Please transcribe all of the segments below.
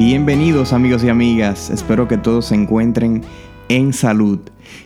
Bienvenidos amigos y amigas, espero que todos se encuentren en salud.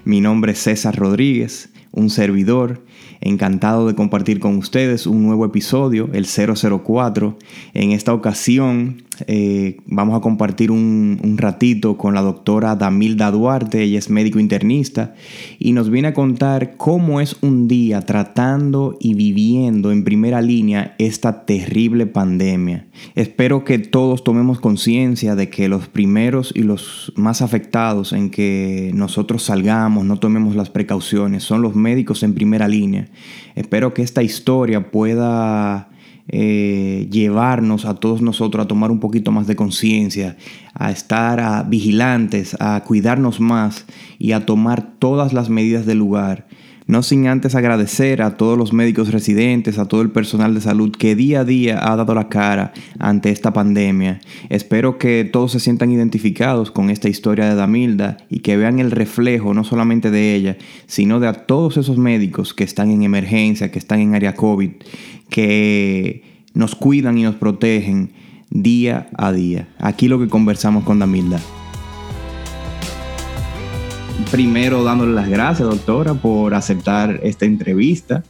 Mi nombre es César Rodríguez, un servidor, encantado de compartir con ustedes un nuevo episodio, el 004. En esta ocasión eh, vamos a compartir un, un, ratito con la doctora Damilda Duarte, ella es médico internista, y nos viene a contar cómo es un día tratando y viviendo en primera línea esta terrible pandemia. Espero que todos tomemos conciencia de que los primeros y los más afectados en que nosotros salgamos, no tomemos las precauciones, son los médicos en primera línea. Espero que esta historia pueda eh, llevarnos a todos nosotros a tomar un poquito más de conciencia, a estar vigilantes, a cuidarnos más y a tomar todas las medidas del lugar. No sin antes agradecer a todos los médicos residentes, a todo el personal de salud que día a día ha dado la cara ante esta pandemia. Espero que todos se sientan identificados con esta historia de Damilda y que vean el reflejo no solamente de ella, sino de a todos esos médicos que están en emergencia, que están en área COVID, que nos cuidan y nos protegen día a día. Aquí lo que conversamos con Damilda primero dándole las gracias, doctora, por aceptar esta entrevista.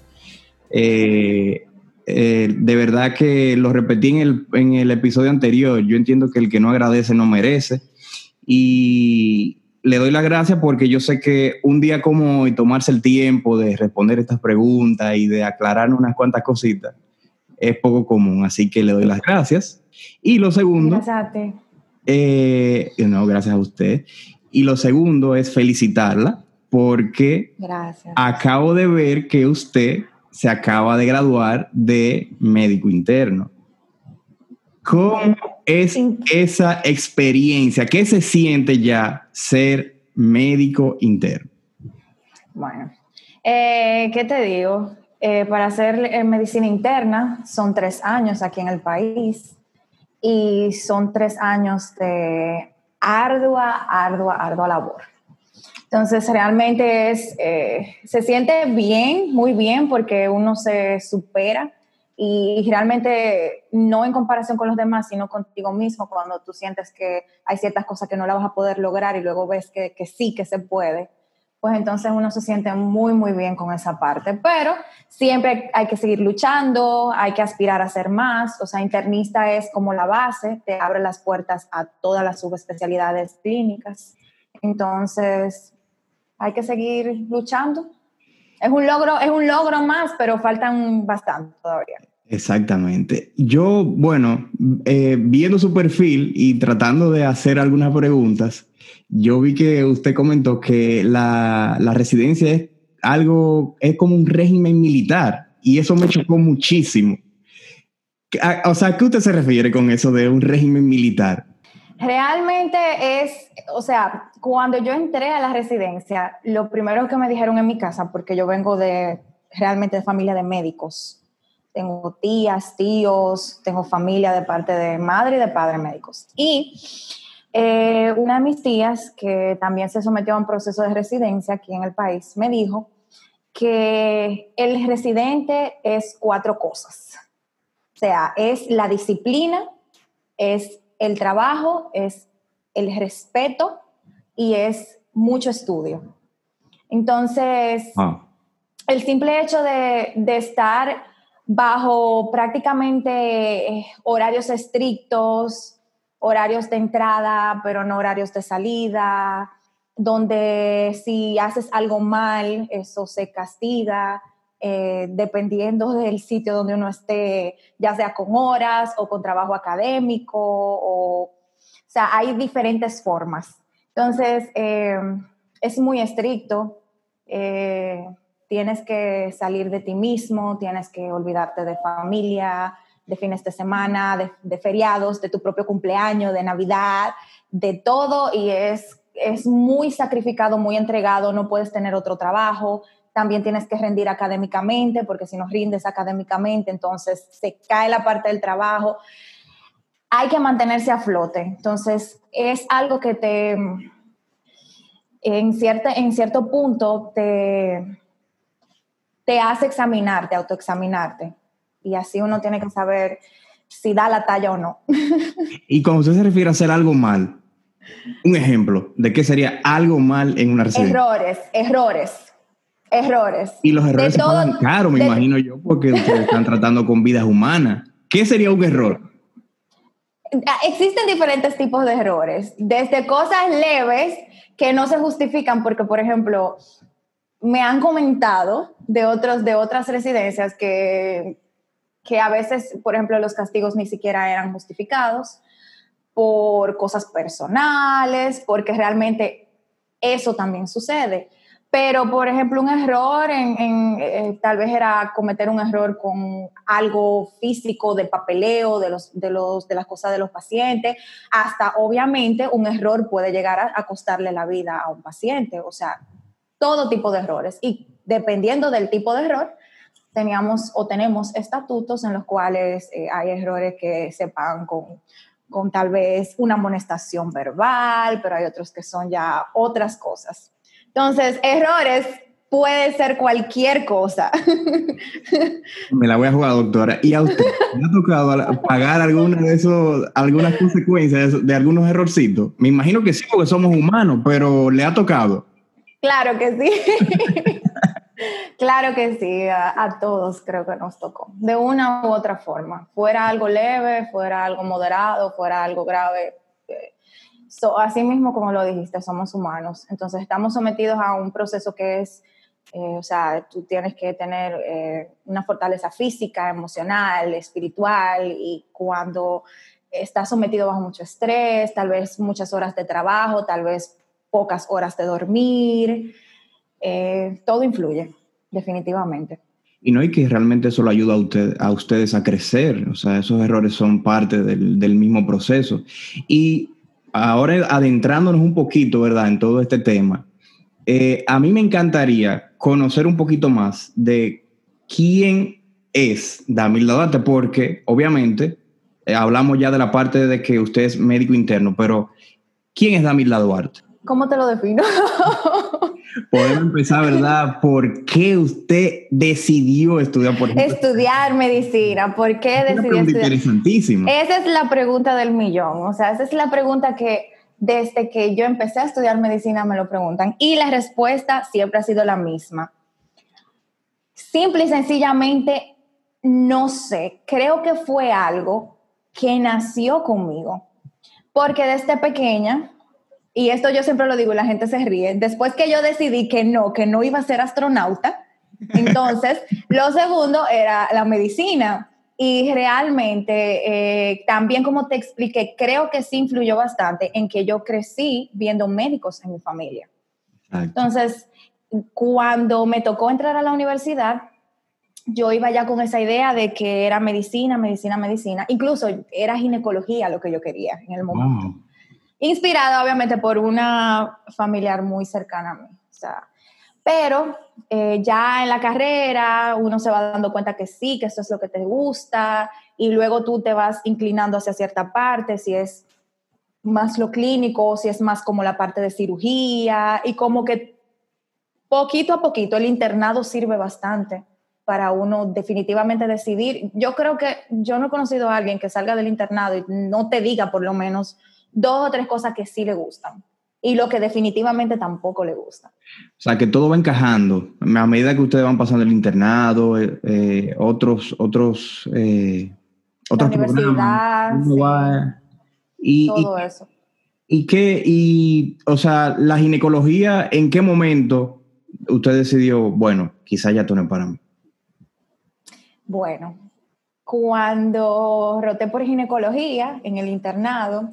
Eh, eh, de verdad que lo repetí en el, en el episodio anterior, yo entiendo que el que no agradece no merece. Y le doy las gracias porque yo sé que un día como hoy tomarse el tiempo de responder estas preguntas y de aclarar unas cuantas cositas es poco común, así que le doy las gracias. Y lo segundo... Gracias eh, no, gracias a usted. Y lo segundo es felicitarla porque acabo de ver que usted se acaba de graduar de médico interno. ¿Cómo es esa experiencia? ¿Qué se siente ya ser médico interno? Bueno, eh, ¿qué te digo? Eh, para hacer eh, medicina interna son tres años aquí en el país y son tres años de ardua, ardua, ardua labor. Entonces, realmente es, eh, se siente bien, muy bien, porque uno se supera y realmente no en comparación con los demás, sino contigo mismo, cuando tú sientes que hay ciertas cosas que no las vas a poder lograr y luego ves que, que sí, que se puede pues entonces uno se siente muy, muy bien con esa parte. Pero siempre hay que seguir luchando, hay que aspirar a ser más. O sea, internista es como la base, te abre las puertas a todas las subespecialidades clínicas. Entonces, hay que seguir luchando. Es un logro, es un logro más, pero faltan bastante todavía. Exactamente. Yo, bueno, eh, viendo su perfil y tratando de hacer algunas preguntas, yo vi que usted comentó que la, la residencia es algo, es como un régimen militar y eso me chocó muchísimo. O sea, ¿qué usted se refiere con eso de un régimen militar? Realmente es, o sea, cuando yo entré a la residencia, lo primero que me dijeron en mi casa, porque yo vengo de realmente de familia de médicos, tengo tías, tíos, tengo familia de parte de madre y de padre médicos. Y eh, una de mis tías, que también se sometió a un proceso de residencia aquí en el país, me dijo que el residente es cuatro cosas. O sea, es la disciplina, es el trabajo, es el respeto y es mucho estudio. Entonces, ah. el simple hecho de, de estar bajo prácticamente eh, horarios estrictos, horarios de entrada, pero no horarios de salida, donde si haces algo mal, eso se castiga, eh, dependiendo del sitio donde uno esté, ya sea con horas o con trabajo académico, o, sea, hay diferentes formas. Entonces, eh, es muy estricto. Tienes que salir de ti mismo, tienes que olvidarte de familia, de fines de semana, de, feriados, de tu propio cumpleaños, de Navidad, de todo y es, es muy sacrificado, muy entregado, no puedes tener otro trabajo, también tienes que rendir académicamente, porque si no rindes académicamente, entonces se cae la parte del trabajo. Hay que mantenerse a flote. Entonces, es algo que te, en, cierta, en cierto punto, te, te hace examinarte, autoexaminarte. Y así uno tiene que saber si da la talla o no. y cuando usted se refiere a hacer algo mal, un ejemplo de qué sería algo mal en una residencia. Errores, errores, errores. Y los errores son caros, me imagino yo, porque ustedes están tratando con vidas humanas. ¿Qué sería un error? Existen diferentes tipos de errores, desde cosas leves que no se justifican porque, por ejemplo, me han comentado de, otros, de otras residencias que, que a veces, por ejemplo, los castigos ni siquiera eran justificados por cosas personales, porque realmente eso también sucede. Pero, por ejemplo, un error en, eh, tal vez era cometer un error con algo físico de papeleo de, los, de, los, de las cosas de los pacientes, hasta obviamente un error puede llegar a, costarle la vida a un paciente, o sea, todo tipo de errores. Y dependiendo del tipo de error, teníamos o tenemos estatutos en los cuales eh, hay errores que se pagan con, con tal vez una amonestación verbal, pero hay otros que son ya otras cosas. Entonces, errores puede ser cualquier cosa. Me la voy a jugar, doctora. ¿Y a usted le ha tocado pagar alguna de esos, algunas consecuencias de, algunos errorcitos? Me imagino que sí, porque somos humanos, pero ¿le ha tocado? Claro que sí. claro que sí, a, todos creo que nos tocó, de una u otra forma. Fuera algo leve, fuera algo moderado, fuera algo grave, así mismo como lo dijiste, somos humanos, entonces estamos sometidos a un proceso que es, eh, o sea, tú tienes que tener eh, una fortaleza física, emocional, espiritual, y cuando estás sometido bajo mucho estrés, tal vez muchas horas de trabajo, tal vez pocas horas de dormir, eh, todo influye, definitivamente. Y no hay que realmente eso lo ayuda a, usted, a ustedes a crecer, o sea, esos errores son parte del, del mismo proceso. Y ahora adentrándonos un poquito, ¿verdad?, en todo este tema, eh, a mí me encantaría conocer un poquito más de quién es Damilda Duarte, porque obviamente eh, hablamos ya de la parte de que usted es médico interno, pero ¿quién es Damilda Duarte? ¿Cómo te lo defino? Podemos empezar, ¿verdad? ¿Por qué usted decidió estudiar, por Estudiar medicina. ¿Por qué es decidió estudiar? Interesantísima. Esa es la pregunta del millón. O sea, esa es la pregunta que desde que yo empecé a estudiar medicina me lo preguntan. Y la respuesta siempre ha sido la misma. Simple y sencillamente, no sé. Creo que fue algo que nació conmigo. Porque desde pequeña y esto yo siempre lo digo y la gente se ríe, después que yo decidí que no, que no iba a ser astronauta, entonces lo segundo era la medicina. Y realmente, eh, también como te expliqué, creo que sí influyó bastante en que yo crecí viendo médicos en mi familia. Entonces, cuando me tocó entrar a la universidad, yo iba ya con esa idea de que era medicina, medicina, medicina. Incluso era ginecología lo que yo quería en el momento inspirada obviamente por una familiar muy cercana a mí. pero eh, ya en la carrera uno se va dando cuenta que sí, que eso es lo que te gusta y luego tú te vas inclinando hacia cierta parte, si es más lo clínico, si es más como la parte de cirugía y como que poquito a poquito el internado sirve bastante para uno definitivamente decidir. Yo creo que yo no he conocido a alguien que salga del internado y no te diga por lo menos dos o tres cosas que sí le gustan y lo que definitivamente tampoco le gusta. O sea, que todo va encajando. A medida que ustedes van pasando el internado, eh, eh, otros, otros, eh, otros universidad, y, todo eso. Y qué, y, o sea, la ginecología, ¿en qué momento usted decidió, bueno, quizá ya tú no para mí? Bueno, cuando roté por ginecología en el internado,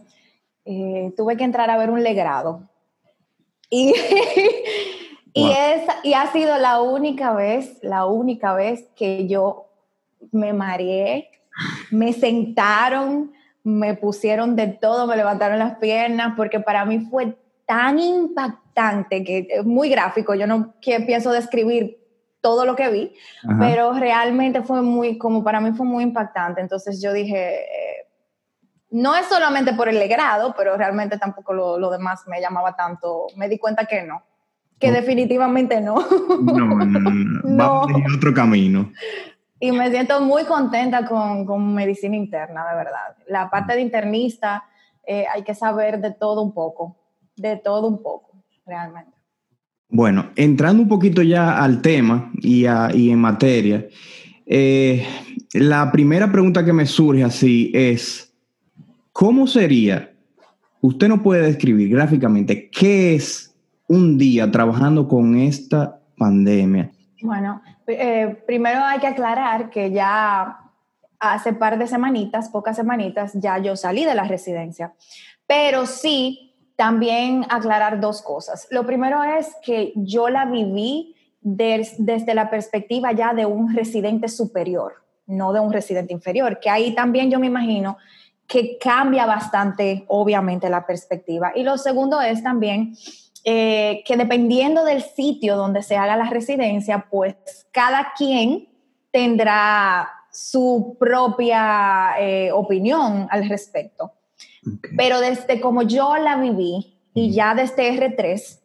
eh, tuve que entrar a ver un legrado. Y, y, y ha sido la única vez, la única vez que yo me mareé, me sentaron, me pusieron de todo, me levantaron las piernas, porque para mí fue tan impactante, que es muy gráfico, yo no que pienso describir todo lo que vi, pero realmente fue muy, como para mí fue muy impactante. Entonces yo dije, eh, no es solamente por el legrado, pero realmente tampoco lo, demás me llamaba tanto. Me di cuenta que no, que definitivamente no. No, no, no, no. A otro camino. Y me siento muy contenta con, con medicina interna, de verdad. La parte de internista eh, hay que saber de todo un poco, de todo un poco, realmente. Bueno, entrando un poquito ya al tema y, en materia, eh, la primera pregunta que me surge así es, ¿cómo sería? Usted no puede describir gráficamente qué es un día trabajando con esta pandemia. Bueno, eh, primero hay que aclarar que ya hace par de semanitas, pocas semanitas, ya yo salí de la residencia. Pero sí, también aclarar dos cosas. Lo primero es que yo la viví desde la perspectiva ya de un residente superior, no de un residente inferior, que ahí también yo me imagino que cambia bastante, obviamente, la perspectiva. Y lo segundo es también eh, que dependiendo del sitio donde se haga la residencia, pues cada quien tendrá su propia eh, opinión al respecto. Pero desde como yo la viví y ya desde R3,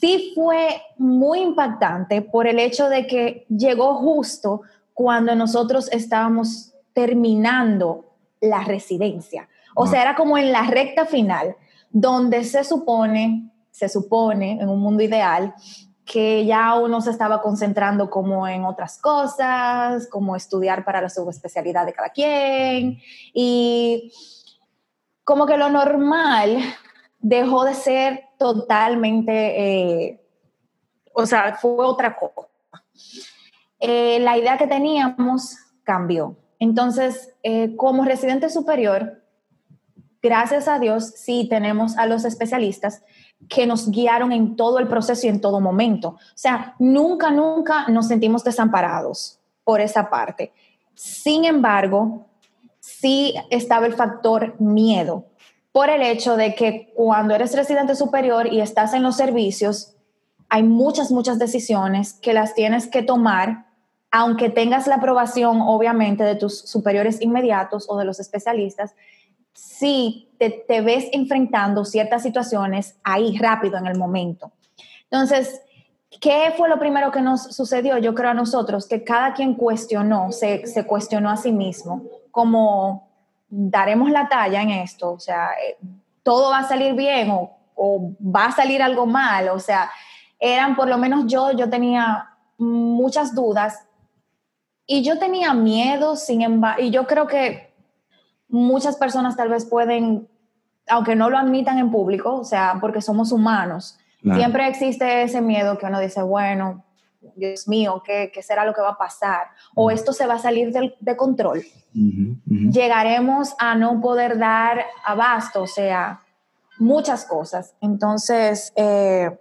sí fue muy impactante por el hecho de que llegó justo cuando nosotros estábamos terminando la residencia. O sea, era como en la recta final, donde se supone, se supone, en un mundo ideal, que ya uno se estaba concentrando como en otras cosas, como estudiar para la subespecialidad de cada quien y como que lo normal dejó de ser totalmente, eh, o sea, fue otra cosa. Eh, la idea que teníamos cambió. Entonces, eh, como residente superior, gracias a Dios, sí tenemos a los especialistas que nos guiaron en todo el proceso y en todo momento. O sea, nunca, nunca nos sentimos desamparados por esa parte. Sin embargo, sí estaba el factor miedo por el hecho de que cuando eres residente superior y estás en los servicios, hay muchas, muchas decisiones que las tienes que tomar, aunque tengas la aprobación, obviamente, de tus superiores inmediatos o de los especialistas, si te, ves enfrentando ciertas situaciones ahí rápido en el momento. Entonces, ¿qué fue lo primero que nos sucedió? Yo creo a nosotros que cada quien cuestionó, se, se cuestionó a sí mismo, como daremos la talla en esto, o sea, eh, todo va a salir bien o, o va a salir algo mal, o sea, eran por lo menos yo, yo tenía muchas dudas y yo tenía miedo, sin embargo, y yo creo que muchas personas tal vez pueden, aunque no lo admitan en público, o sea, porque somos humanos, siempre existe ese miedo que uno dice, bueno, Dios mío, ¿qué, será lo que va a pasar? O esto se va a salir de, control. Llegaremos a no poder dar abasto, o sea, muchas cosas. Entonces, eh,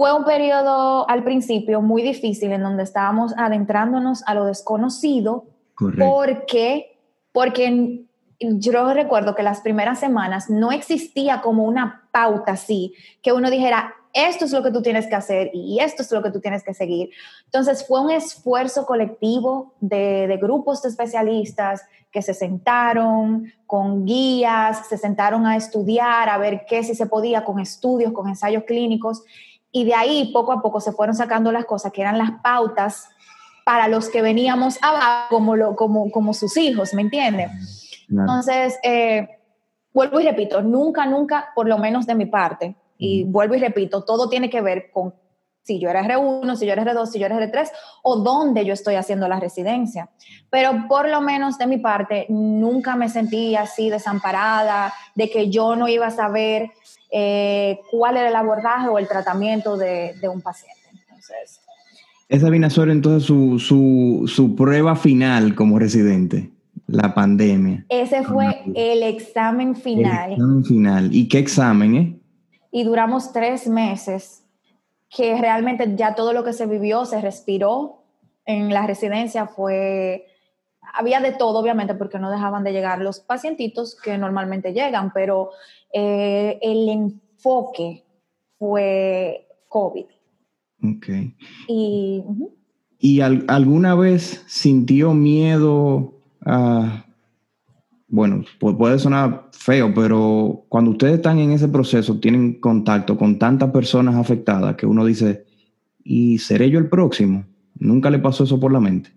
fue un periodo al principio muy difícil en donde estábamos adentrándonos a lo desconocido porque porque yo recuerdo que las primeras semanas no existía como una pauta así, que uno dijera, esto es lo que tú tienes que hacer y esto es lo que tú tienes que seguir. Entonces fue un esfuerzo colectivo de, grupos de especialistas que se sentaron con guías, se sentaron a estudiar, a ver qué si se podía con estudios, con ensayos clínicos. Y de ahí poco a poco se fueron sacando las cosas que eran las pautas para los que veníamos abajo como, lo, como, como sus hijos, ¿me entienden? Entonces, eh, vuelvo y repito, nunca, nunca, por lo menos de mi parte, y vuelvo y repito, todo tiene que ver con si yo era R1, si yo era R2, si yo era R3 o dónde yo estoy haciendo la residencia. Pero por lo menos de mi parte, nunca me sentí así desamparada, de que yo no iba a saber eh, cuál era el abordaje o el tratamiento de, de un paciente. Entonces, esa vino a ser entonces su, prueba final como residente, la pandemia. Ese fue el examen final. El examen final. ¿Y qué examen, eh? Y duramos tres meses, que realmente ya todo lo que se vivió, se respiró en la residencia, fue... Había de todo, obviamente, porque no dejaban de llegar los pacientitos que normalmente llegan, pero eh, el enfoque fue COVID Ok. ¿Y, ¿Y alguna vez sintió miedo a... Bueno, puede sonar feo, pero cuando ustedes están en ese proceso, tienen contacto con tantas personas afectadas que uno dice, ¿y seré yo el próximo? ¿Nunca le pasó eso por la mente?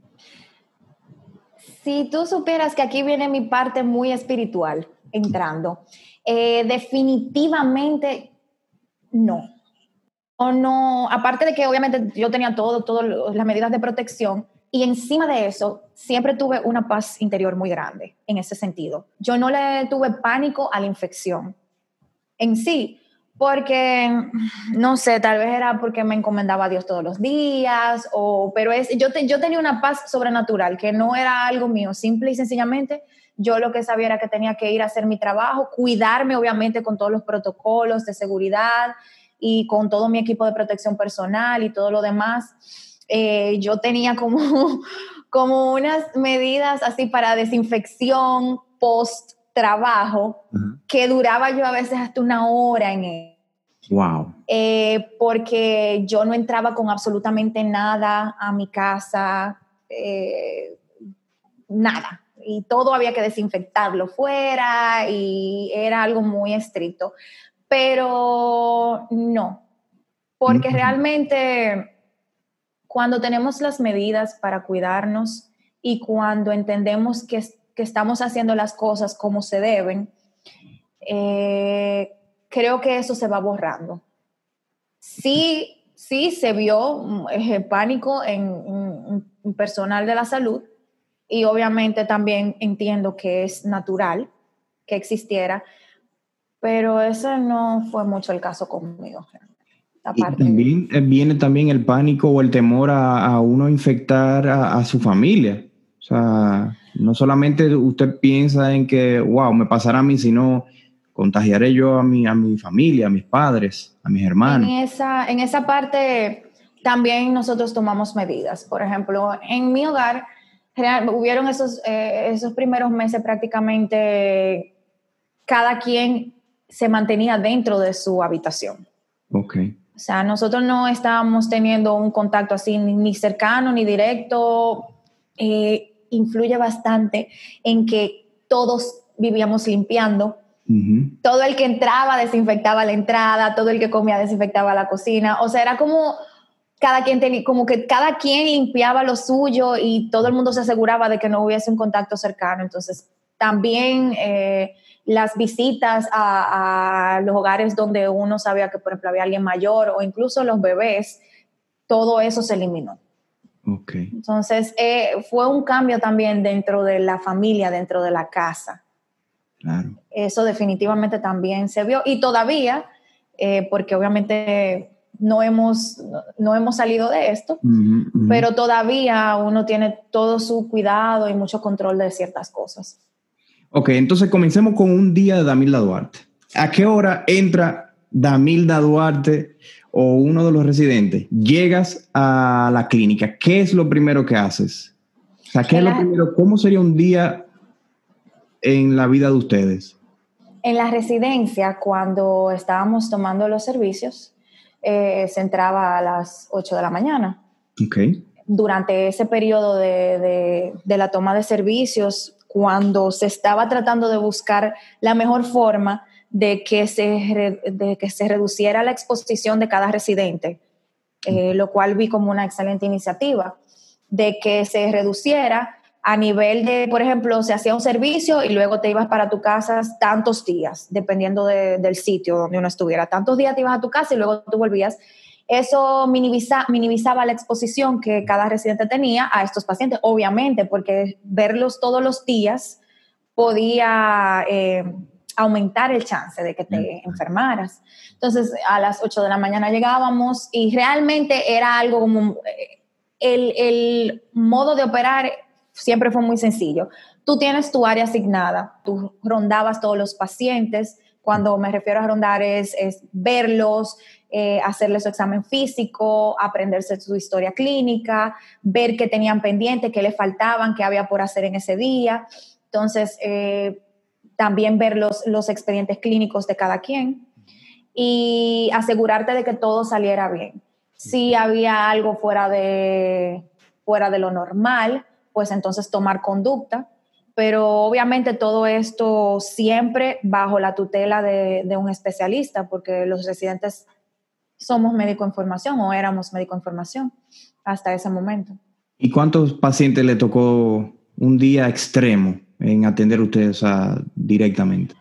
Si tú supieras que aquí viene mi parte muy espiritual entrando, eh, definitivamente no. O no, aparte de que obviamente yo tenía todo, todas las medidas de protección, y encima de eso, siempre tuve una paz interior muy grande en ese sentido. Yo no le tuve pánico a la infección en sí, porque, no sé, tal vez era porque me encomendaba a Dios todos los días, o, pero es, yo, yo tenía una paz sobrenatural, que no era algo mío, simple y sencillamente yo lo que sabía era que tenía que ir a hacer mi trabajo, cuidarme obviamente con todos los protocolos de seguridad y con todo mi equipo de protección personal y todo lo demás eh, yo tenía como, como unas medidas así para desinfección post trabajo que duraba yo a veces hasta una hora en él. Wow. Eh, porque yo no entraba con absolutamente nada a mi casa, eh, nada. Y todo había que desinfectarlo fuera y era algo muy estricto. Pero no, porque realmente cuando tenemos las medidas para cuidarnos y cuando entendemos que, estamos haciendo las cosas como se deben, eh, creo que eso se va borrando. Sí, sí se vio eh, pánico en, personal de la salud y obviamente también entiendo que es natural que existiera, pero ese no fue mucho el caso conmigo. Y también eh, viene también el pánico o el temor a, uno infectar a, su familia. O sea, no solamente usted piensa en que, wow, me pasará a mí, sino contagiaré yo a mi, a mi familia, a mis padres, a mis hermanos. En esa, en esa parte también nosotros tomamos medidas. Por ejemplo, en mi hogar hubieron esos, eh, esos primeros meses prácticamente cada quien se mantenía dentro de su habitación. Okay. O sea, nosotros no estábamos teniendo un contacto así ni cercano ni directo. Eh, influye bastante en que todos vivíamos limpiando. Todo el que entraba desinfectaba la entrada, todo el que comía desinfectaba la cocina. O sea, era como cada quien como que cada quien limpiaba lo suyo y todo el mundo se aseguraba de que no hubiese un contacto cercano. Entonces, también eh, las visitas a, los hogares donde uno sabía que, por ejemplo, había alguien mayor o incluso los bebés, todo eso se eliminó. Okay. Entonces, eh, fue un cambio también dentro de la familia, dentro de la casa. Claro. Eso definitivamente también se vio y todavía, eh, porque obviamente no hemos, no, hemos salido de esto, pero todavía uno tiene todo su cuidado y mucho control de ciertas cosas. Ok, entonces comencemos con un día de Damilda Duarte. ¿A qué hora entra Damilda Duarte o uno de los residentes? Llegas a la clínica. ¿Qué es lo primero que haces? O sea, ¿qué es lo primero? ¿Cómo sería un día en la vida de ustedes? En la residencia, cuando estábamos tomando los servicios, eh, se entraba a las 8 de la mañana. Ok. Durante ese periodo de, de la toma de servicios, cuando se estaba tratando de buscar la mejor forma de que se, que se reduciera la exposición de cada residente, eh, lo cual vi como una excelente iniciativa, de que se reduciera a nivel de, por ejemplo, se hacía un servicio y luego te ibas para tu casa tantos días, dependiendo del sitio donde uno estuviera. Tantos días te ibas a tu casa y luego tú volvías eso minimizaba la exposición que cada residente tenía a estos pacientes, obviamente, porque verlos todos los días podía eh, aumentar el chance de que te enfermaras. Entonces, a las 8 de la mañana llegábamos y realmente era algo como... Eh, el, el modo de operar siempre fue muy sencillo. Tú tienes tu área asignada, tú rondabas todos los pacientes, cuando me refiero a rondar es, es verlos, eh, hacerle su examen físico, aprenderse su historia clínica, ver qué tenían pendiente, qué le faltaban, qué había por hacer en ese día. Entonces, eh, también ver los, los expedientes clínicos de cada quien y asegurarte de que todo saliera bien. Si había algo fuera de, fuera de lo normal, pues entonces tomar conducta, pero obviamente todo esto siempre bajo la tutela de, de un especialista, porque los residentes somos médico en formación o éramos médico en formación hasta ese momento. ¿Y cuántos pacientes le tocó un día extremo en atender ustedes directamente?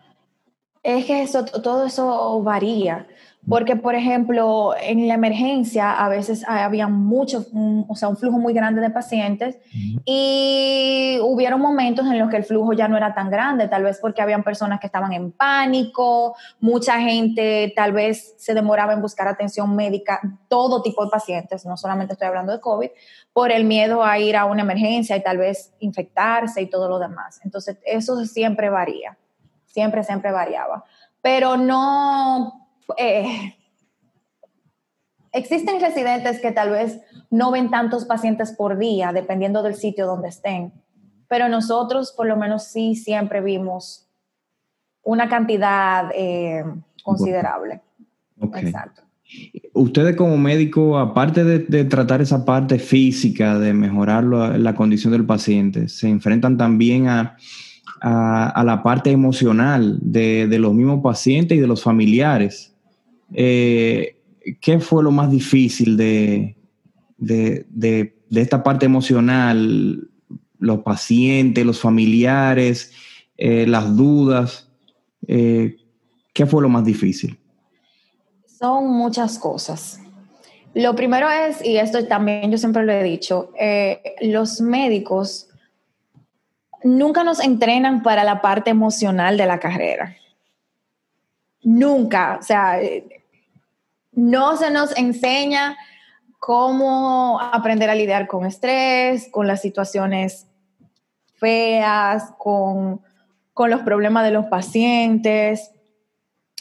Es que eso, todo eso varía. Porque, por ejemplo, en la emergencia a veces había mucho, o sea, un flujo muy grande de pacientes y hubieron momentos en los que el flujo ya no era tan grande, tal vez porque habían personas que estaban en pánico, mucha gente tal vez se demoraba en buscar atención médica, todo tipo de pacientes, no solamente estoy hablando de COVID, por el miedo a ir a una emergencia y tal vez infectarse y todo lo demás. Entonces, eso siempre varía, siempre, siempre variaba. Pero no eh, existen residentes que tal vez no ven tantos pacientes por día, dependiendo del sitio donde estén, pero nosotros por lo menos sí siempre vimos una cantidad eh, considerable. Exacto. Ustedes como médico, aparte de, tratar esa parte física, de mejorar la condición del paciente, se enfrentan también a, la parte emocional de, de, los mismos pacientes y de los familiares. Eh, ¿qué fue lo más difícil de, de, esta parte emocional? Los pacientes, los familiares, eh, las dudas. Eh, ¿Qué fue lo más difícil? Son muchas cosas. Lo primero es, y esto también yo siempre lo he dicho, los médicos nunca nos entrenan para la parte emocional de la carrera. Nunca. O sea, no se nos enseña cómo aprender a lidiar con estrés, con las situaciones feas, con, los problemas de los pacientes.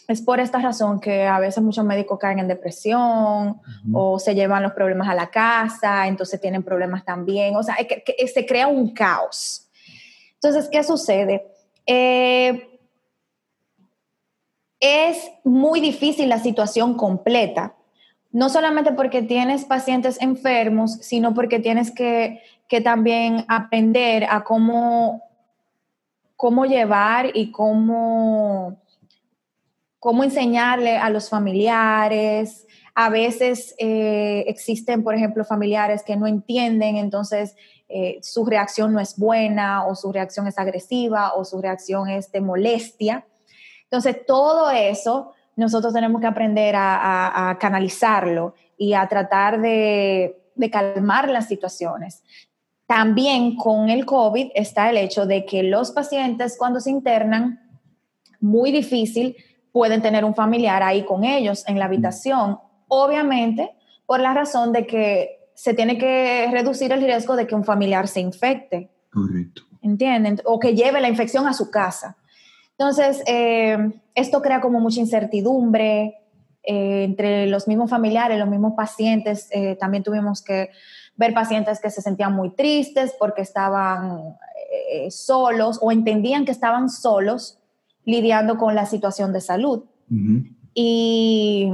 Es por esta razón que a veces muchos médicos caen en depresión o se llevan los problemas a la casa, entonces tienen problemas también. O sea, que, se crea un caos. Entonces, ¿qué sucede? Eh, es muy difícil la situación completa, no solamente porque tienes pacientes enfermos, sino porque tienes que, también aprender a cómo, cómo llevar y cómo, cómo enseñarle a los familiares. A veces eh, existen, por ejemplo, familiares que no entienden, entonces eh, su reacción no es buena o su reacción es agresiva o su reacción es de molestia. Entonces, todo eso nosotros tenemos que aprender a, canalizarlo y a tratar de, calmar las situaciones. También con el COVID está el hecho de que los pacientes cuando se internan, muy difícil, pueden tener un familiar ahí con ellos en la habitación. Obviamente, por la razón de que se tiene que reducir el riesgo de que un familiar se infecte. Correcto. ¿Entienden? O que lleve la infección a su casa. Entonces, eh, esto crea como mucha incertidumbre eh, entre los mismos familiares, los mismos pacientes. Eh, también tuvimos que ver pacientes que se sentían muy tristes porque estaban solos o entendían que estaban solos lidiando con la situación de salud. Y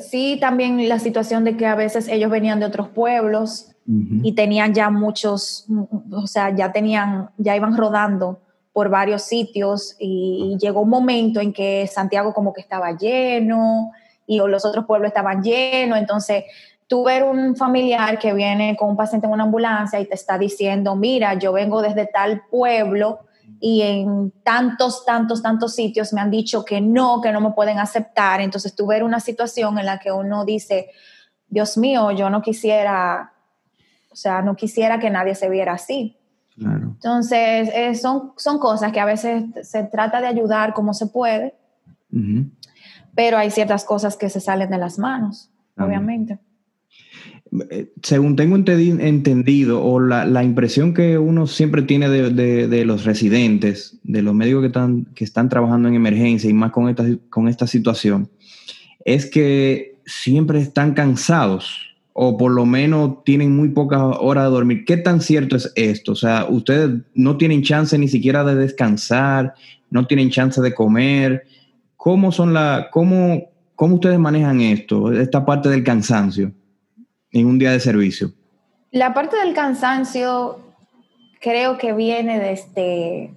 sí, también la situación de que a veces ellos venían de otros pueblos y tenían ya muchos, o sea, ya tenían, ya iban rodando por varios sitios y llegó un momento en que Santiago como que estaba lleno y los otros pueblos estaban llenos, entonces tú ver un familiar que viene con un paciente en una ambulancia y te está diciendo, mira, yo vengo desde tal pueblo y en tantos, tantos, tantos sitios me han dicho que no, que no me pueden aceptar, entonces tú ver una situación en la que uno dice, Dios mío, yo no quisiera, o sea, no quisiera que nadie se viera así. Entonces, eh, son, son cosas que a veces se trata de ayudar como se puede, pero hay ciertas cosas que se salen de las manos, obviamente. Eh, según tengo entendido, o la, impresión que uno siempre tiene de, los residentes, de los médicos que están, que están trabajando en emergencia y más con esta, con esta situación, es que siempre están cansados o por lo menos tienen muy pocas horas de dormir. ¿Qué tan cierto es esto? O sea, ustedes no tienen chance ni siquiera de descansar, no tienen chance de comer. ¿Cómo son la, cómo, cómo ustedes manejan esto, esta parte del cansancio en un día de servicio? La parte del cansancio creo que viene desde,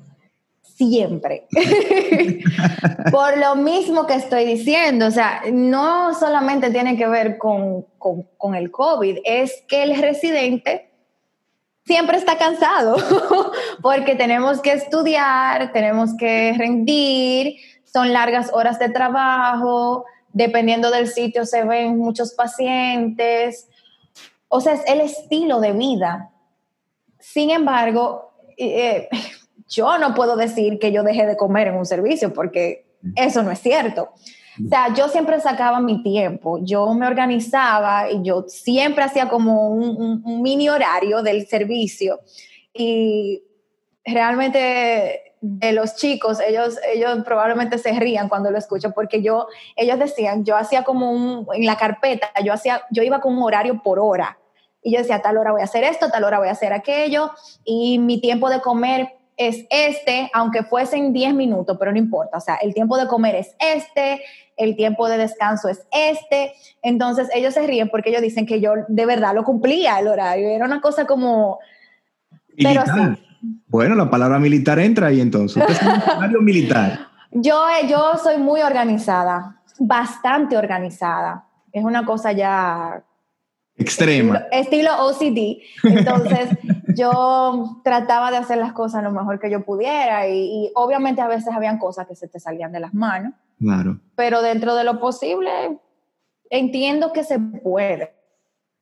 siempre. Por lo mismo que estoy diciendo, o sea, no solamente tiene que ver con, con, el COVID, es que el residente siempre está cansado porque tenemos que estudiar, tenemos que rendir, son largas horas de trabajo, dependiendo del sitio se ven muchos pacientes, o sea, es el estilo de vida. Sin embargo, eh, yo no puedo decir que yo dejé de comer en un servicio porque eso no es cierto. O sea, yo siempre sacaba mi tiempo, yo me organizaba y yo siempre hacía como un, mini horario del servicio. Y realmente de los chicos, ellos, ellos probablemente se rían cuando lo escucho porque yo, ellos decían, yo hacía como un, en la carpeta, yo hacía, yo iba con un horario por hora. Y yo decía, tal hora voy a hacer esto, tal hora voy a hacer aquello y mi tiempo de comer es este, aunque fuesen 10 minutos, pero no importa, o sea, el tiempo de comer es este, el tiempo de descanso es este, entonces ellos se ríen porque ellos dicen que yo de verdad lo cumplía el horario, era una cosa como... Pero Bueno, la palabra militar entra ahí entonces. es un horario militar? Yo, yo soy muy organizada, bastante organizada. Es una cosa ya Extrema. Estilo, OCD. Entonces, yo trataba de hacer las cosas lo mejor que yo pudiera y, obviamente a veces habían cosas que se te salían de las manos. Claro. Pero dentro de lo posible, entiendo que se puede.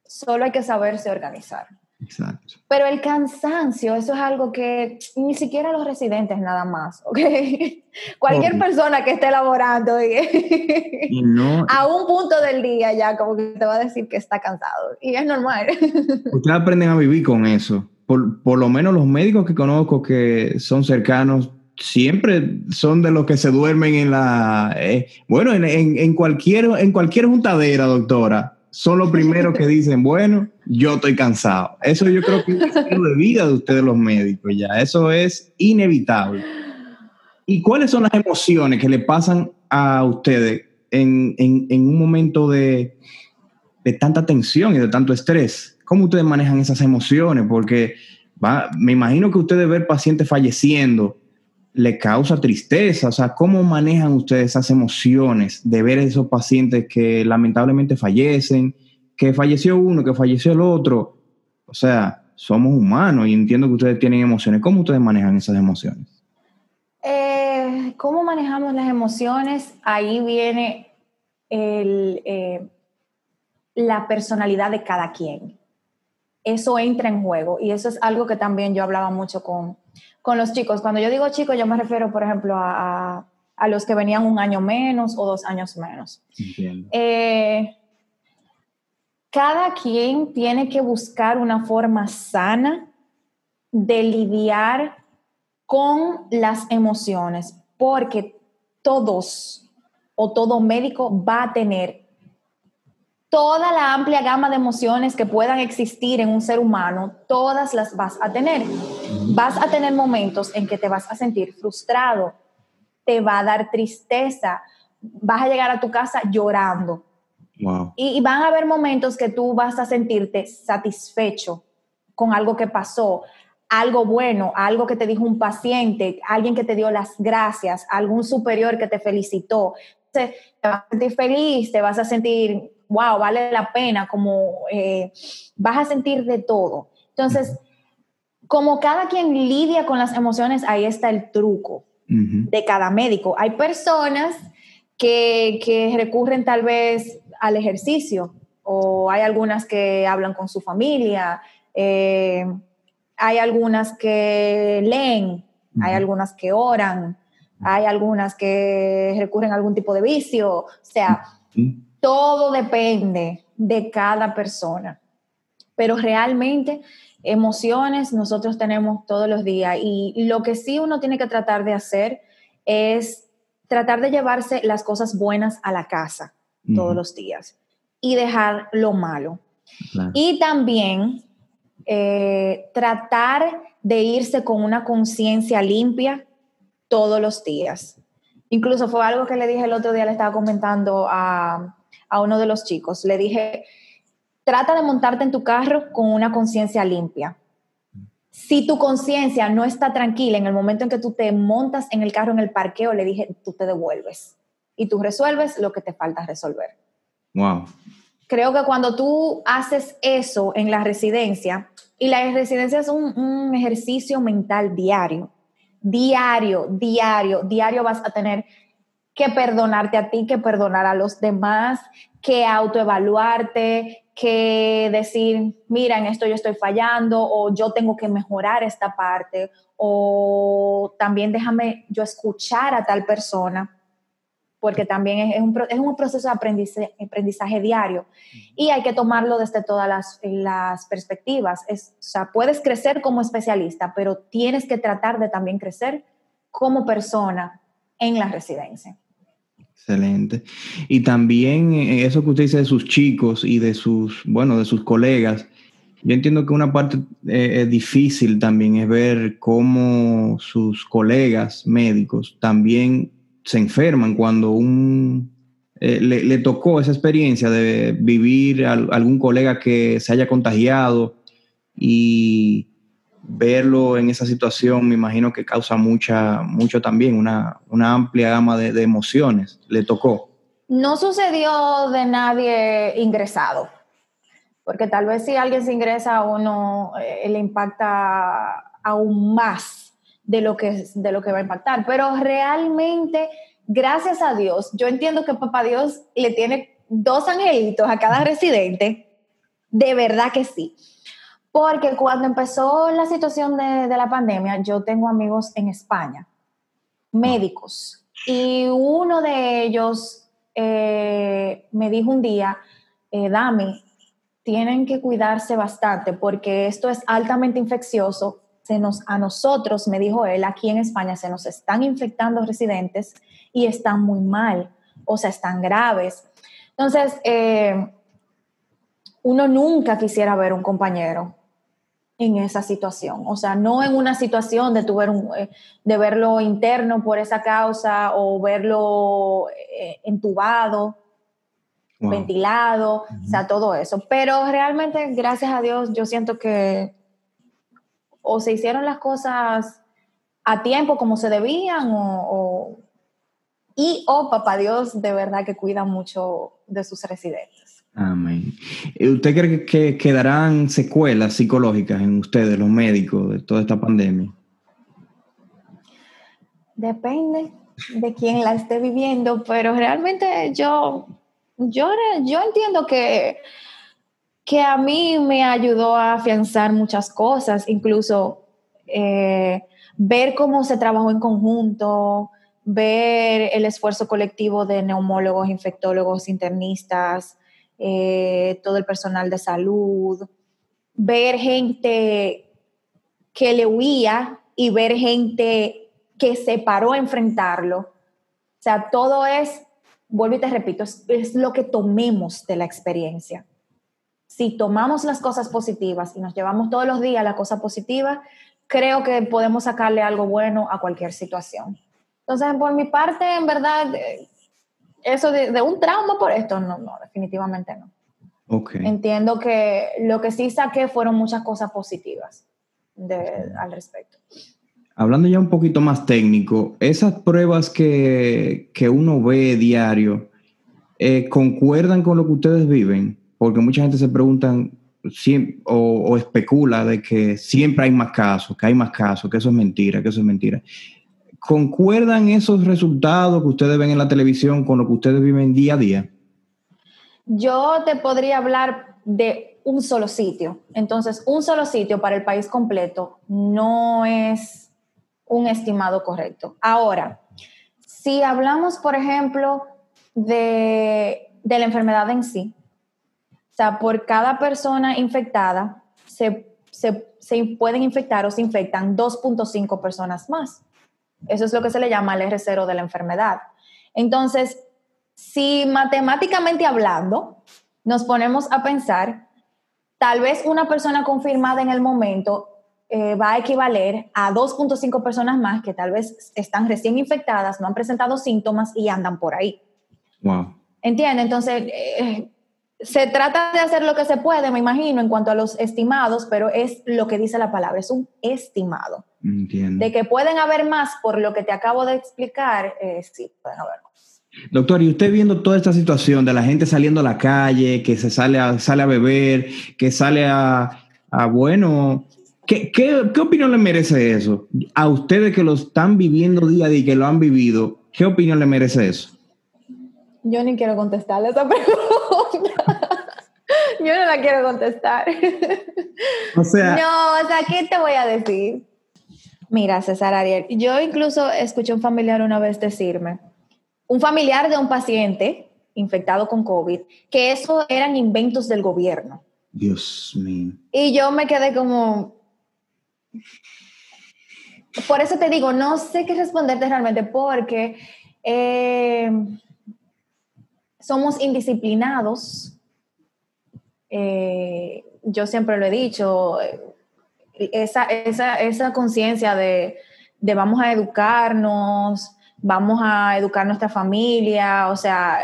Solo hay que saberse organizar. Exacto. Pero el cansancio, eso es algo que ni siquiera los residentes nada más, ¿ok? Cualquier persona que esté laborando a un punto del día ya como que te va a decir que está cansado y es normal. Ustedes aprenden a vivir con eso. Por, lo menos los médicos que conozco que son cercanos siempre son de los que se duermen en la eh, bueno en, en, en, cualquier en cualquier juntadera doctora son los primeros que dicen, bueno, yo estoy cansado. Eso yo creo que es estilo de vida de ustedes los médicos, ya. Eso es inevitable. ¿Y cuáles son las emociones que le pasan a ustedes en, un momento de, tanta tensión y de tanto estrés? ¿Cómo ustedes manejan esas emociones? Porque me imagino que ustedes ver pacientes falleciendo le causa tristeza. O sea, ¿cómo manejan ustedes esas emociones de ver esos pacientes que lamentablemente fallecen, que falleció uno, que falleció el otro? O sea, somos humanos y entiendo que ustedes tienen emociones. ¿Cómo ustedes manejan esas emociones? Eh, ¿Cómo manejamos las emociones? Ahí viene eh, la personalidad de cada quien. Eso entra en juego y eso es algo que también yo hablaba mucho con, con los chicos. Cuando yo digo chicos, yo me refiero, por ejemplo, a, los que venían un año menos o dos años menos. Eh, cada quien tiene que buscar una forma sana de lidiar con las emociones, porque todos o todo médico va a tener toda la amplia gama de emociones que puedan existir en un ser humano, todas las vas a tener. Vas a tener momentos en que te vas a sentir frustrado, te va a dar tristeza, vas a llegar a tu casa llorando. Y, van a haber momentos que tú vas a sentirte satisfecho con algo que pasó, algo bueno, algo que te dijo un paciente, alguien que te dio las gracias, algún superior que te felicitó. te vas a sentir feliz, te vas a sentir wow, vale la pena, como eh, vas a sentir de todo. Entonces, como cada quien lidia con las emociones, ahí está el truco de cada médico. Hay personas que, recurren tal vez al ejercicio o hay algunas que hablan con su familia, eh, hay algunas que leen, hay algunas que oran, hay algunas que recurren a algún tipo de vicio, o sea, todo depende de cada persona, pero realmente emociones nosotros tenemos todos los días y lo que sí uno tiene que tratar de hacer es tratar de llevarse las cosas buenas a la casa todos los días y dejar lo malo. Y también eh, tratar de irse con una conciencia limpia todos los días. Incluso fue algo que le dije el otro día, le estaba comentando a, a uno de los chicos. Le dije, trata de montarte en tu carro con una conciencia limpia. Si tu conciencia no está tranquila en el momento en que tú te montas en el carro en el parqueo, le dije, tú te devuelves y tú resuelves lo que te falta resolver. Wow. Creo que cuando tú haces eso en la residencia, y la residencia es un, un ejercicio mental diario, diario, diario, diario vas a tener que perdonarte a ti, que perdonar a los demás, que autoevaluarte, que decir, mira, en esto yo estoy fallando o yo tengo que mejorar esta parte o también déjame yo escuchar a tal persona, porque también es, un, es un, proceso de aprendizaje, aprendizaje, diario y hay que tomarlo desde todas las, las perspectivas. Es, o sea, puedes crecer como especialista, pero tienes que tratar de también crecer como persona en la residencia. Excelente. Y también eh, eso que usted dice de sus chicos y de sus, bueno, de sus colegas, yo entiendo que una parte eh, difícil también es ver cómo sus colegas médicos también se enferman cuando un, eh, le, tocó esa experiencia de vivir algún colega que se haya contagiado y verlo en esa situación me imagino que causa mucha, mucho también, una, amplia gama de, emociones. ¿Le tocó? No sucedió de nadie ingresado, porque tal vez si alguien se ingresa a uno eh, le impacta aún más de lo, que, de lo que va a impactar, pero realmente, gracias a Dios, yo entiendo que Papá Dios le tiene dos angelitos a cada residente, de verdad que sí porque cuando empezó la situación de, la pandemia, yo tengo amigos en España, médicos, y uno de ellos eh, me dijo un día, eh, Dami, tienen que cuidarse bastante porque esto es altamente infeccioso. Se nos, a nosotros, me dijo él, aquí en España se nos están infectando residentes y están muy mal, o sea, están graves. Entonces, eh, uno nunca quisiera ver un compañero en esa situación. O sea, no en una situación de, tu ver eh, de verlo interno por esa causa o verlo eh, entubado, ventilado, o sea, todo eso. Pero realmente, gracias a Dios, yo siento que o se hicieron las cosas a tiempo como se debían o, y o papá Dios de verdad que cuida mucho de sus residentes. Amén. ¿Usted cree que quedarán secuelas psicológicas en ustedes, los médicos, de toda esta pandemia? Depende de quién la esté viviendo, pero realmente yo, yo, yo entiendo que, que a mí me ayudó a afianzar muchas cosas, incluso eh, ver cómo se trabajó en conjunto, ver el esfuerzo colectivo de neumólogos, infectólogos, internistas, eh, todo el personal de salud, ver gente que le huía y ver gente que se paró a enfrentarlo. O sea, todo es, vuelvo y te repito, es, lo que tomemos de la experiencia. Si tomamos las cosas positivas y nos llevamos todos los días la cosa positiva, creo que podemos sacarle algo bueno a cualquier situación. Entonces, por mi parte, en verdad, eh, eso de, un trauma por esto, no, no, definitivamente no. Okay. Entiendo que lo que sí saqué fueron muchas cosas positivas al respecto. Hablando ya un poquito más técnico, esas pruebas que, uno ve diario, eh, ¿concuerdan con lo que ustedes viven? Porque mucha gente se pregunta o, o, especula de que siempre hay más casos, que hay más casos, que eso es mentira, que eso es mentira. ¿Concuerdan esos resultados que ustedes ven en la televisión con lo que ustedes viven día a día? Yo te podría hablar de un solo sitio. Entonces, un solo sitio para el país completo no es un estimado correcto. Ahora, si hablamos, por ejemplo, de, la enfermedad en sí, o sea, por cada persona infectada se, se pueden infectar o se infectan 2.5 personas más. Eso es lo que se le llama el R0 de la enfermedad. Entonces, si matemáticamente hablando nos ponemos a pensar, tal vez una persona confirmada en el momento eh, va a equivaler a 2.5 personas más que tal vez están recién infectadas, no han presentado síntomas y andan por ahí. Wow. ¿Entiende? Entonces, eh, se trata de hacer lo que se puede, me imagino, en cuanto a los estimados, pero es lo que dice la palabra, es un estimado. Entiendo. De que pueden haber más por lo que te acabo de explicar, eh, sí, pueden haber más. Doctor, y usted viendo toda esta situación de la gente saliendo a la calle, que se sale a, sale a beber, que sale a, a bueno, ¿qué, qué, qué opinión le merece eso? A ustedes que lo están viviendo día a día y que lo han vivido, ¿qué opinión le merece eso? Yo ni quiero contestarle esa pregunta. Yo no la quiero contestar. O sea, No, o sea, ¿qué te voy a decir? Mira, César Ariel, yo incluso escuché un familiar una vez decirme, un familiar de un paciente infectado con COVID, que eso eran inventos del gobierno. Dios mío. Y yo me quedé como... Por eso te digo, no sé qué responderte realmente, porque eh, somos indisciplinados. Eh, yo siempre lo he dicho, esa, esa, esa conciencia de, de vamos a educarnos, vamos a educar nuestra familia, o sea,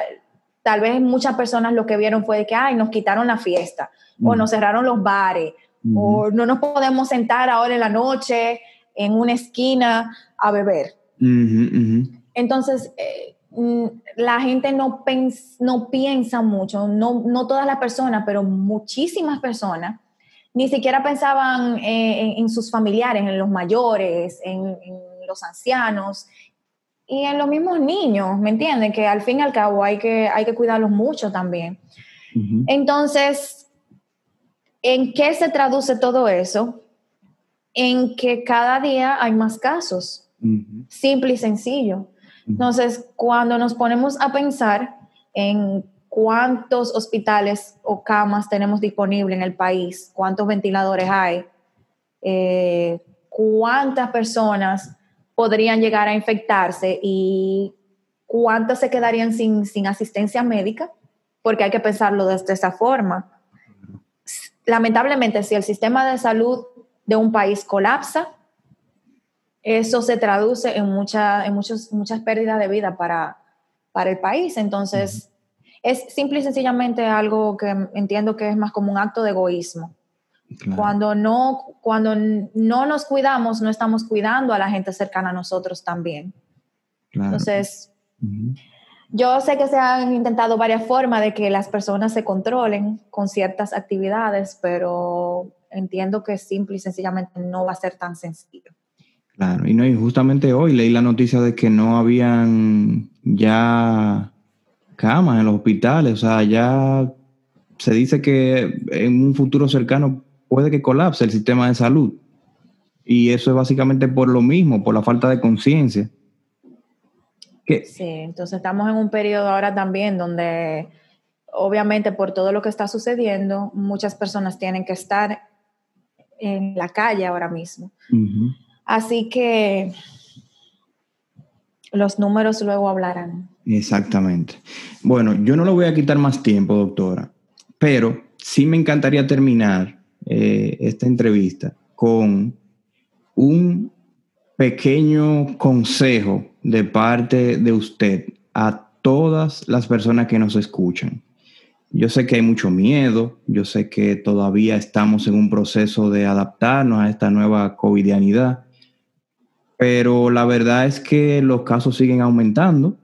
tal vez muchas personas lo que vieron fue de que, ay, nos quitaron la fiesta, o nos cerraron los bares, o no nos podemos sentar ahora en la noche en una esquina a beber. Entonces, eh, mm, la gente no, pens- no piensa mucho, no, no todas las personas, pero muchísimas personas, ni siquiera pensaban eh, en, en sus familiares, en los mayores, en, en los ancianos y en los mismos niños, ¿me entienden? Que al fin y al cabo hay que, hay que cuidarlos mucho también. Entonces, ¿en qué se traduce todo eso? En que cada día hay más casos simple y sencillo. Entonces, cuando nos ponemos a pensar en cuántos hospitales o camas tenemos disponibles en el país, cuántos ventiladores hay, eh, cuántas personas podrían llegar a infectarse y cuántas se quedarían sin, sin asistencia médica, porque hay que pensarlo desde esa forma. Lamentablemente, si el sistema de salud de un país colapsa, eso se traduce en, mucha, en muchos, muchas pérdidas de vida para, para el país. Entonces, es simple y sencillamente algo que entiendo que es más como un acto de egoísmo. Claro. Cuando, no, cuando no nos cuidamos, no estamos cuidando a la gente cercana a nosotros también. Claro. Entonces, yo sé que se han intentado varias formas de que las personas se controlen con ciertas actividades, pero entiendo que simple y sencillamente no va a ser tan sencillo. Claro, y no, y justamente hoy leí la noticia de que no habían ya camas en los hospitales, o sea, ya se dice que en un futuro cercano puede que colapse el sistema de salud. Y eso es básicamente por lo mismo, por la falta de conciencia. Sí, entonces estamos en un periodo ahora también donde obviamente por todo lo que está sucediendo, muchas personas tienen que estar en la calle ahora mismo. Así que los números luego hablarán. Exactamente. Bueno, yo no le voy a quitar más tiempo, doctora, pero sí me encantaría terminar eh, esta entrevista con un pequeño consejo de parte de usted a todas las personas que nos escuchan. Yo sé que hay mucho miedo, yo sé que todavía estamos en un proceso de adaptarnos a esta nueva covidianidad, pero la verdad es que los casos siguen aumentando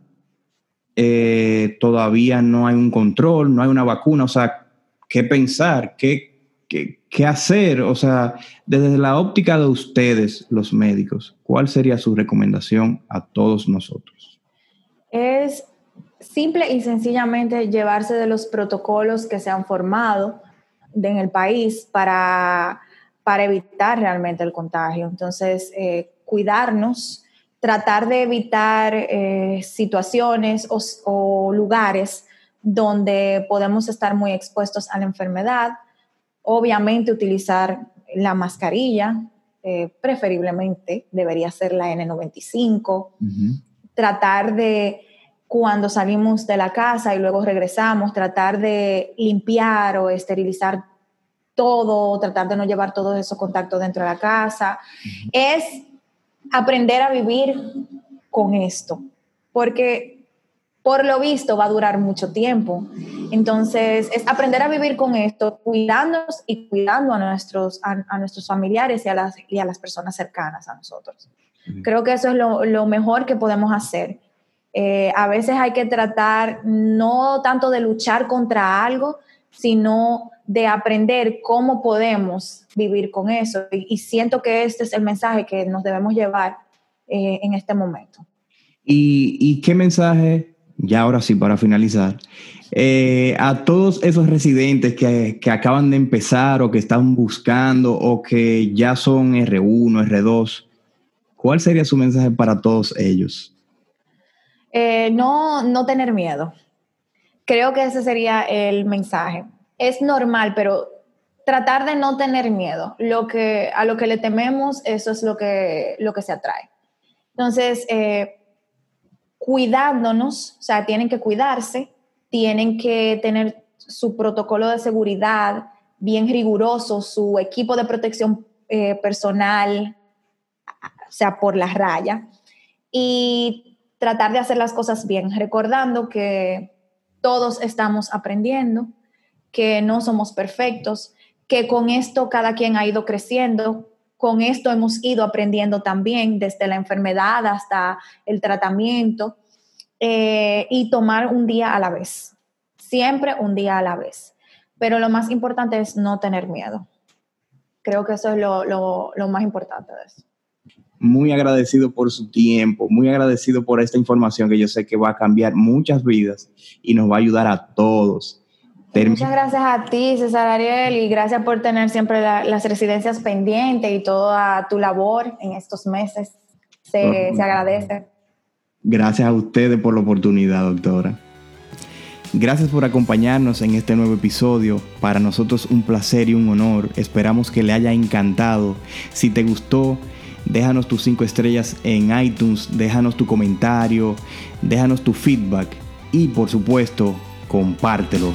eh, todavía no hay un control, no hay una vacuna, o sea, ¿qué pensar? ¿Qué, qué, qué hacer? O sea, desde la óptica de ustedes, los médicos, ¿cuál sería su recomendación a todos nosotros? Es simple y sencillamente llevarse de los protocolos que se han formado en el país para, para evitar realmente el contagio. Entonces, eh, cuidarnos, tratar de evitar eh, situaciones o, o lugares donde podemos estar muy expuestos a la enfermedad. Obviamente utilizar la mascarilla, eh, preferiblemente debería ser la N95 Ujú. tratar de, cuando salimos de la casa y luego regresamos, tratar de limpiar o esterilizar todo, tratar de no llevar todos esos contactos dentro de la casa. Es aprender a vivir con esto, porque por lo visto va a durar mucho tiempo. Entonces, es aprender a vivir con esto, cuidándonos y cuidando a nuestros, a, nuestros familiares y a, las, y a las personas cercanas a nosotros. Creo que eso es lo, lo mejor que podemos hacer. Eh, a veces hay que tratar no tanto de luchar contra algo, sino de aprender cómo podemos vivir con eso. Y, siento que este es el mensaje que nos debemos llevar eh, en este momento. ¿Y, ¿Y, qué mensaje ya ahora sí para finalizar, eh, a todos esos residentes que, acaban de empezar o que están buscando o que ya son R1, R2, ¿cuál sería su mensaje para todos ellos? Eh, no, no tener miedo. Creo que ese sería el mensaje. Es normal, pero tratar de no tener miedo. Lo que, a lo que le tememos, eso es lo que, lo que se atrae. Entonces, eh, cuidándonos, o sea, tienen que cuidarse, tienen que tener su protocolo de seguridad bien riguroso, su equipo de protección eh, personal, o sea, por la raya, y tratar de hacer las cosas bien, recordando que todos estamos aprendiendo, que no somos perfectos, que con esto cada quien ha ido creciendo, con esto hemos ido aprendiendo también desde la enfermedad hasta el tratamiento eh, y tomar un día a la vez, siempre un día a la vez. Pero lo más importante es no tener miedo. Creo que eso es lo, lo más importante de eso. Muy agradecido por su tiempo, muy agradecido por esta información que yo sé que va a cambiar muchas vidas y nos va a ayudar a todos Muchas gracias a ti, César Ariel, y gracias por tener siempre las residencias pendientes y toda tu labor en estos meses. Se, se agradece. Gracias a ustedes por la oportunidad, doctora. Gracias por acompañarnos en este nuevo episodio. Para nosotros un placer y un honor. Esperamos que le haya encantado. Si te gustó, déjanos tus cinco estrellas en iTunes, déjanos tu comentario, déjanos tu feedback y por supuesto, compártelo.